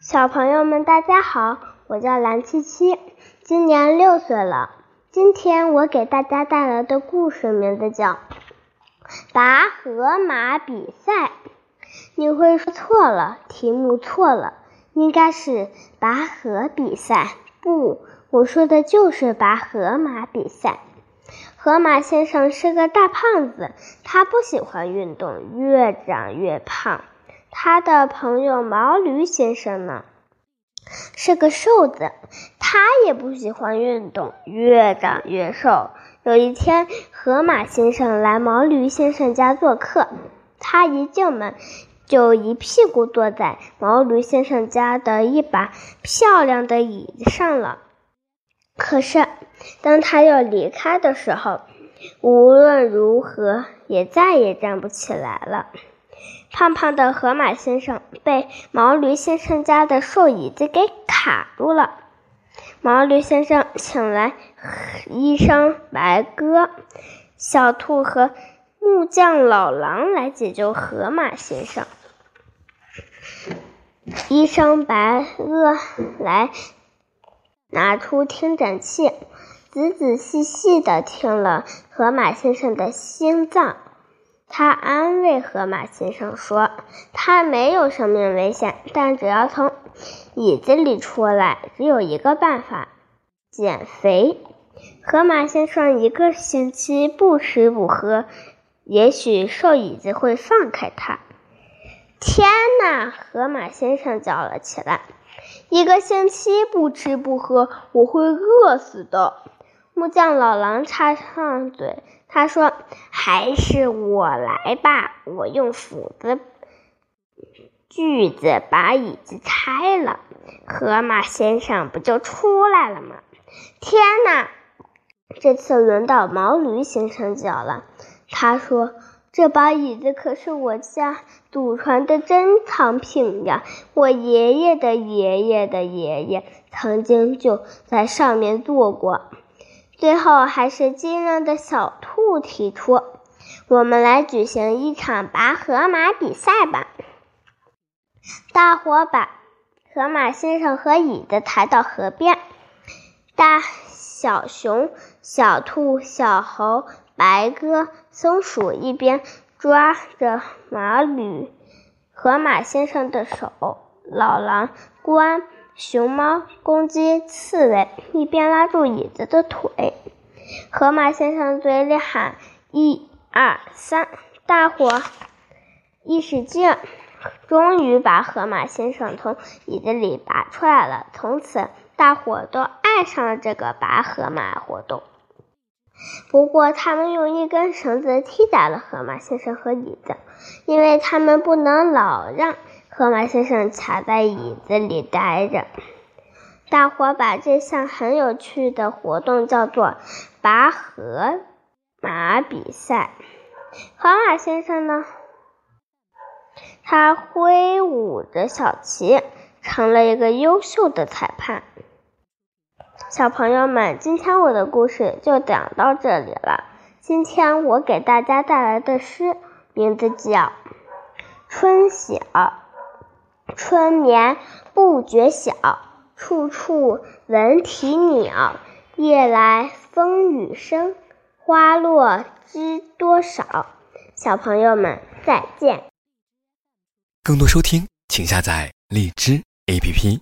小朋友们，大家好，我叫蓝七七，今年六岁了。今天我给大家带来的故事名字叫《拔河马比赛》。你会说错了，题目错了，应该是拔河比赛。不，我说的就是拔河马比赛。河马先生是个大胖子，他不喜欢运动，越长越胖。他的朋友毛驴先生呢，是个瘦子，他也不喜欢运动，越长越瘦。有一天，河马先生来毛驴先生家做客，他一进门就一屁股坐在毛驴先生家的一把漂亮的椅子上了。可是，当他要离开的时候，无论如何也再也站不起来了。胖胖的河马先生被毛驴先生家的瘦椅子给卡住了。毛驴先生请来医生白鸽、小兔和木匠老狼来解救河马先生。医生白鸽来拿出听诊器，仔仔细细的听了河马先生的心脏。他安慰河马先生说：“他没有生命危险，但只要从椅子里出来，只有一个办法——减肥。河马先生一个星期不吃不喝，也许瘦椅子会放开他。”天哪！河马先生叫了起来：“一个星期不吃不喝，我会饿死的。”木匠老狼插上嘴。他说：“还是我来吧，我用斧子、锯子把椅子拆了，河马先生不就出来了吗？”天哪！这次轮到毛驴先生脚了。他说：“这把椅子可是我家祖传的珍藏品呀，我爷爷的爷爷的爷爷曾经就在上面坐过。”最后，还是机灵的小兔提出：“我们来举行一场拔河马比赛吧！”大伙把河马先生和椅子抬到河边，大小熊、小兔、小猴、白鸽、松鼠一边抓着马驴、河马先生的手，老狼、关。熊猫、公鸡、刺猬一边拉住椅子的腿，河马先生嘴里喊：“一、二、三！”大伙一使劲，终于把河马先生从椅子里拔出来了。从此，大伙都爱上了这个拔河马活动。不过，他们用一根绳子替代了河马先生和椅子，因为他们不能老让。河马先生卡在椅子里待着，大伙把这项很有趣的活动叫做“拔河马比赛”。河马先生呢？他挥舞着小旗，成了一个优秀的裁判。小朋友们，今天我的故事就讲到这里了。今天我给大家带来的诗名字叫《春晓》。春眠不觉晓，处处闻啼鸟。夜来风雨声，花落知多少。小朋友们再见。更多收听，请下载荔枝 APP。